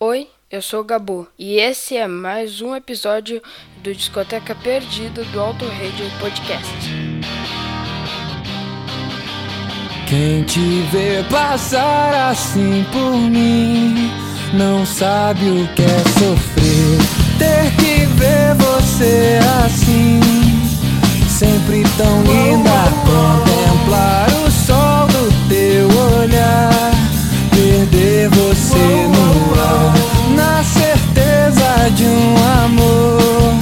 Oi, eu sou o Gabu e esse é mais um episódio do Discoteca Perdida do Auto Radio Podcast. Quem te vê passar assim por mim não sabe o que é sofrer. Ter que ver você assim, sempre tão linda. Contemplar o sol do teu olhar, perder você no ar, na certeza de um amor.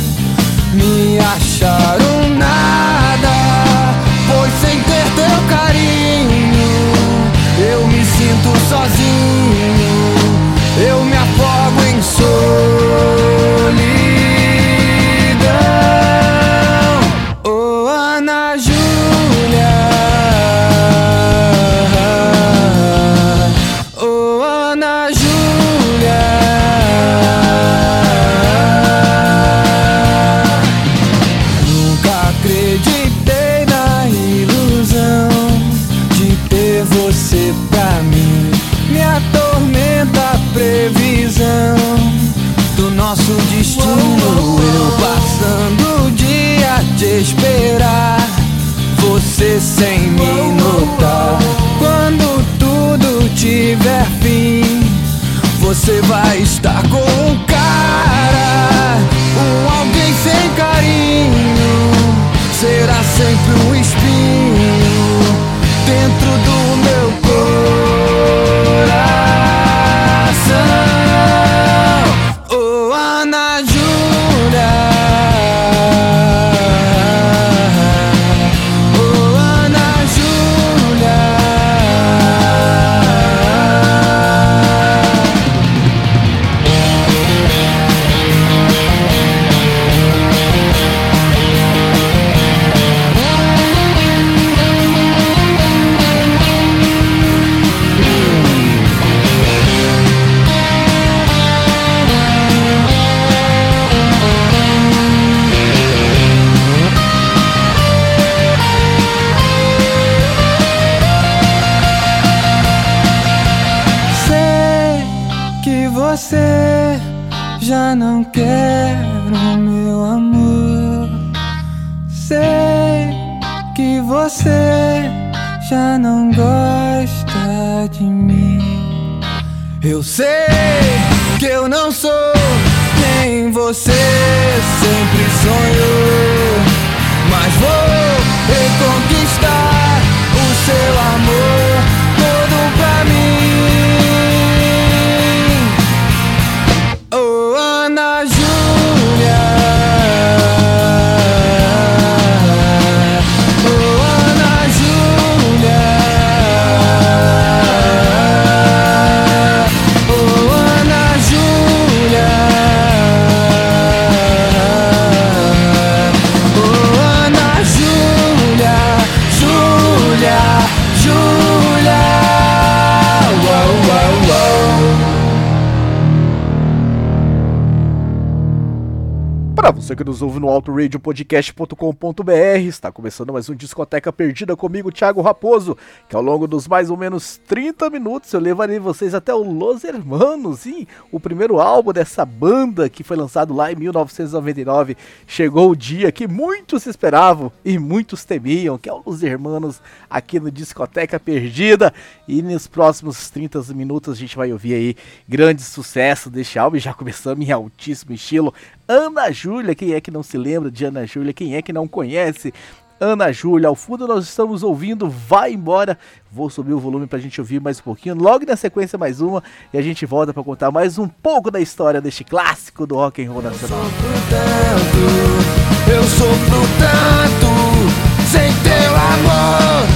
Me acharam nada, destino. Eu passando o dia de esperar você sem me notar. Quando tudo tiver fim, você vai estar com um cara, um alguém sem carinho. Será sempre um espinho dentro do você já não gosta de mim. Eu sei que eu não sou quem você sempre sonhou. Mas vou reconquistar o seu amor você que nos ouve no autoradiopodcast.com.br, está começando mais um Discoteca Perdida comigo, Thiago Raposo, que ao longo dos mais ou menos 30 minutos eu levarei vocês até o Los Hermanos, sim, o primeiro álbum dessa banda que foi lançado lá em 1999. Chegou o dia que muitos esperavam e muitos temiam, que é o Los Hermanos aqui no Discoteca Perdida. E nos próximos 30 minutos a gente vai ouvir aí grande sucesso deste álbum, já começamos em altíssimo estilo. Ana Júlia, quem é que não se lembra de Ana Júlia? Quem é que não conhece? Ana Júlia, ao fundo nós estamos ouvindo Vai Embora. Vou subir o volume pra gente ouvir mais um pouquinho. Logo na sequência mais uma e a gente volta para contar mais um pouco da história deste clássico do rock and roll nacional. tanto, eu sofro tanto sem teu amor.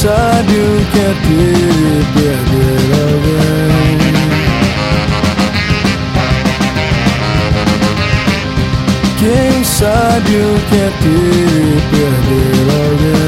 Sabe o que é ter perder alguém? Quem sabe o que é ter perder alguém?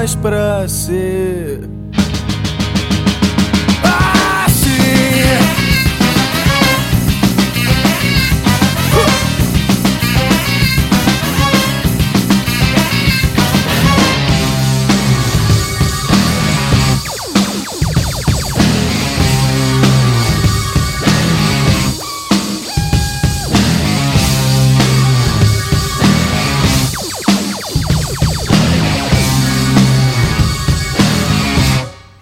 Mais pra ser.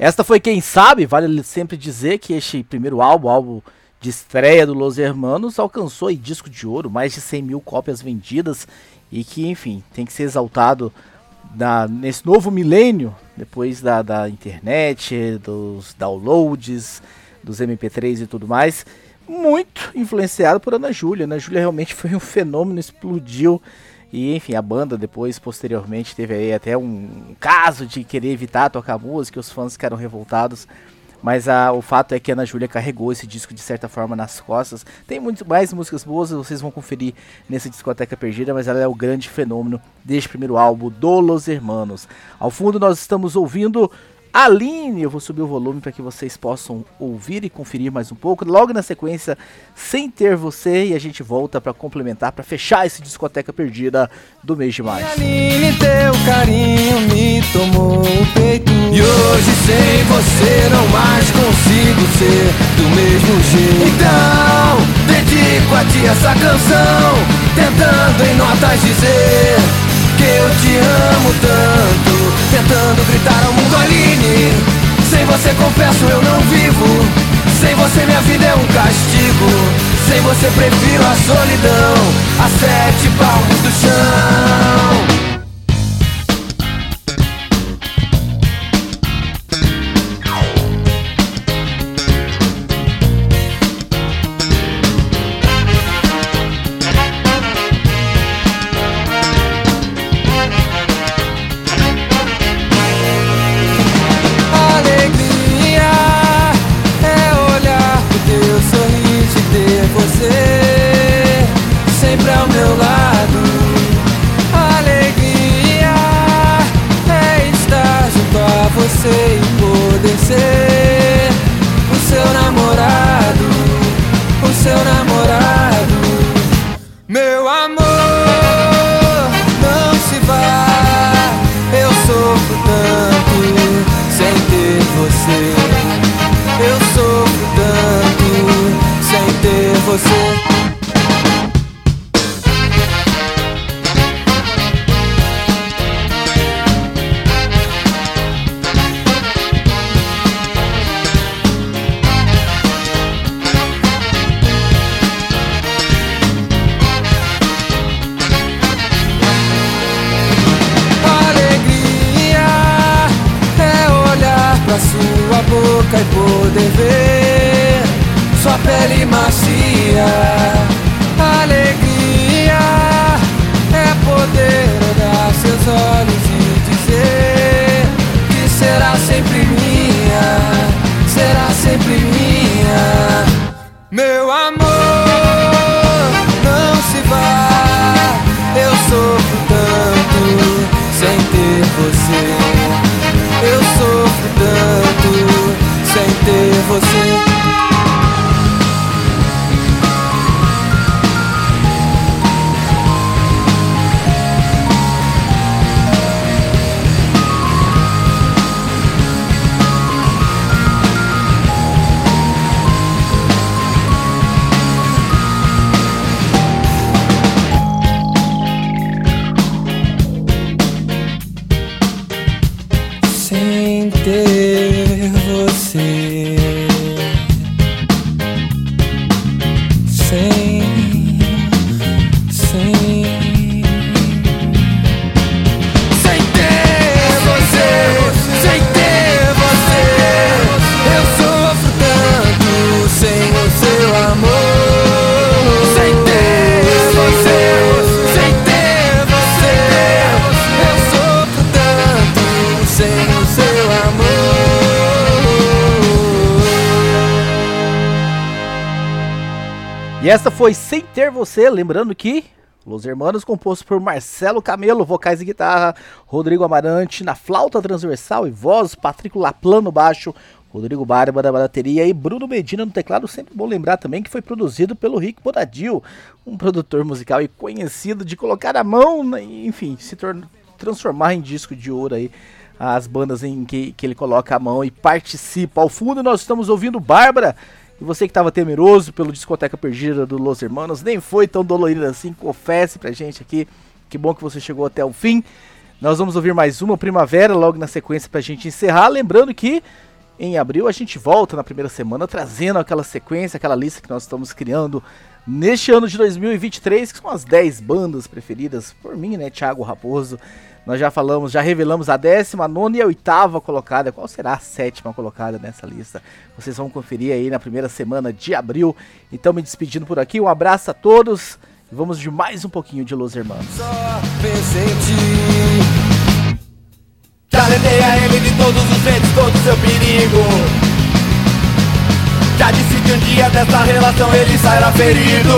Esta foi Quem Sabe, vale sempre dizer que este primeiro álbum, álbum de estreia do Los Hermanos, alcançou aí disco de ouro, mais de 100 mil cópias vendidas e que, enfim, tem que ser exaltado na- nesse novo milênio, depois da, da internet, dos downloads, dos MP3 e tudo mais, muito influenciado por Ana Júlia. Ana Júlia realmente foi um fenômeno, explodiu. E enfim, a banda depois, posteriormente, teve aí até um caso de querer evitar tocar música, os fãs ficaram revoltados. Mas a, o fato é que a Ana Júlia carregou esse disco de certa forma nas costas. Tem muito mais músicas boas, vocês vão conferir nessa discoteca perdida, mas ela é o grande fenômeno deste primeiro álbum do Los Hermanos. Ao fundo nós estamos ouvindo Aline, eu vou subir o volume para que vocês possam ouvir e conferir mais um pouco. Logo na sequência, sem ter você, e a gente volta para complementar, para fechar esse discoteca perdida do mês de maio. Aline, teu carinho me tomou o peito E hoje sem você não mais consigo ser do mesmo jeito Então, dedico a ti essa canção Tentando em notas dizer que eu te amo tanto Tentando gritar ao mundo Aline. Sem você confesso eu não vivo. Sem você minha vida é um castigo. Sem você prefiro a solidão. A boca e poder ver sua pele macia. Alegria é poder olhar seus olhos e dizer que será sempre minha, será sempre minha. Ter você. E essa foi Sem Ter Você, lembrando que Los Hermanos, composto por Marcelo Camelo, vocais e guitarra, Rodrigo Amarante na flauta transversal e voz, Patrick Laplan no baixo, Rodrigo Barba da bateria e Bruno Medina no teclado. Sempre bom lembrar também que foi produzido pelo Rick Bonadil, um produtor musical e conhecido de colocar a mão, enfim, se transformar em disco de ouro aí as bandas em que, que ele coloca a mão e participa. Ao fundo nós estamos ouvindo Bárbara e você que estava temeroso pelo discoteca perdida do Los Hermanos, nem foi tão dolorido assim, confesse pra gente aqui. Que bom que você chegou até o fim. Nós vamos ouvir mais uma Primavera logo na sequência pra gente encerrar. Lembrando que em abril a gente volta na primeira semana trazendo aquela sequência, aquela lista que nós estamos criando neste ano de 2023, que são as 10 bandas preferidas por mim, né, Thiago Raposo. Nós já falamos, já revelamos a décima, nona e a oitava colocada. Qual será a sétima colocada nessa lista? Vocês vão conferir aí na primeira semana de abril. Então, me despedindo por aqui. Um abraço a todos. E vamos de mais um pouquinho de Los Hermanos. Só Já levei a ele de todos os jeitos, todo o seu perigo. Já disse que um dia dessa relação ele sairá ferido.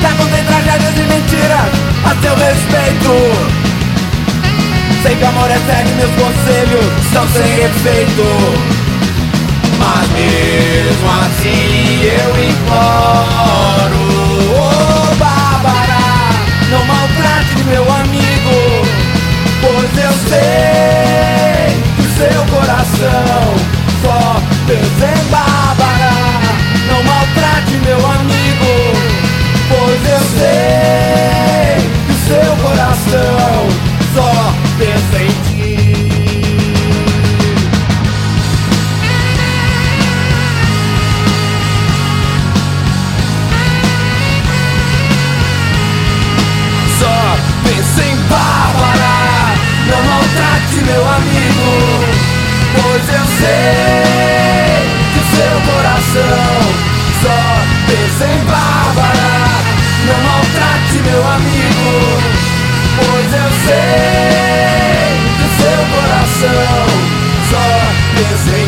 Já contei tragédias e mentiras a seu respeito. Sei que amor é cego meus conselhos são sem efeito. Mas mesmo assim eu imploro sei que seu coração só pensa em Bárbara não maltrate meu amigo, pois eu sei que seu coração só pensa em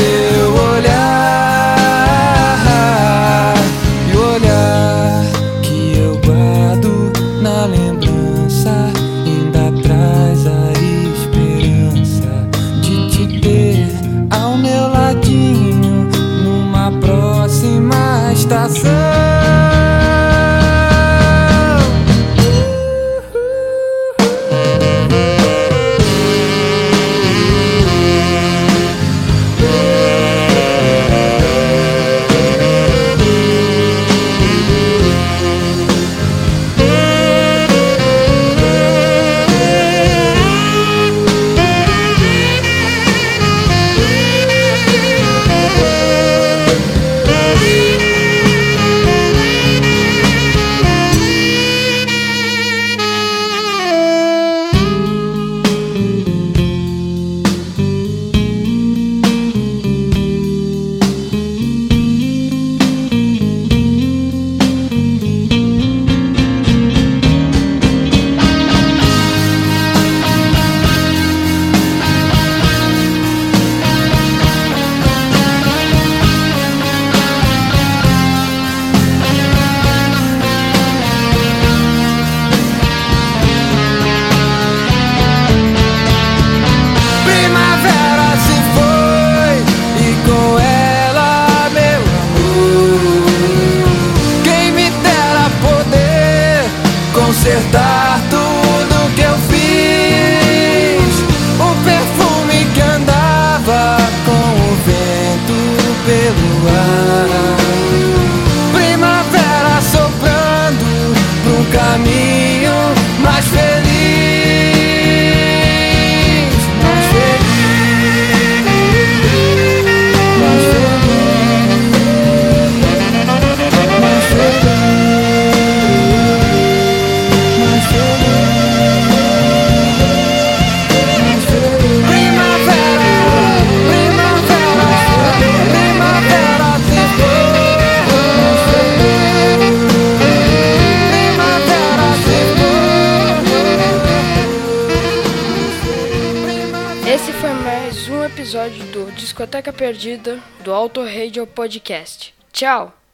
seu olhar Perdida do Auto Radio Podcast. Tchau!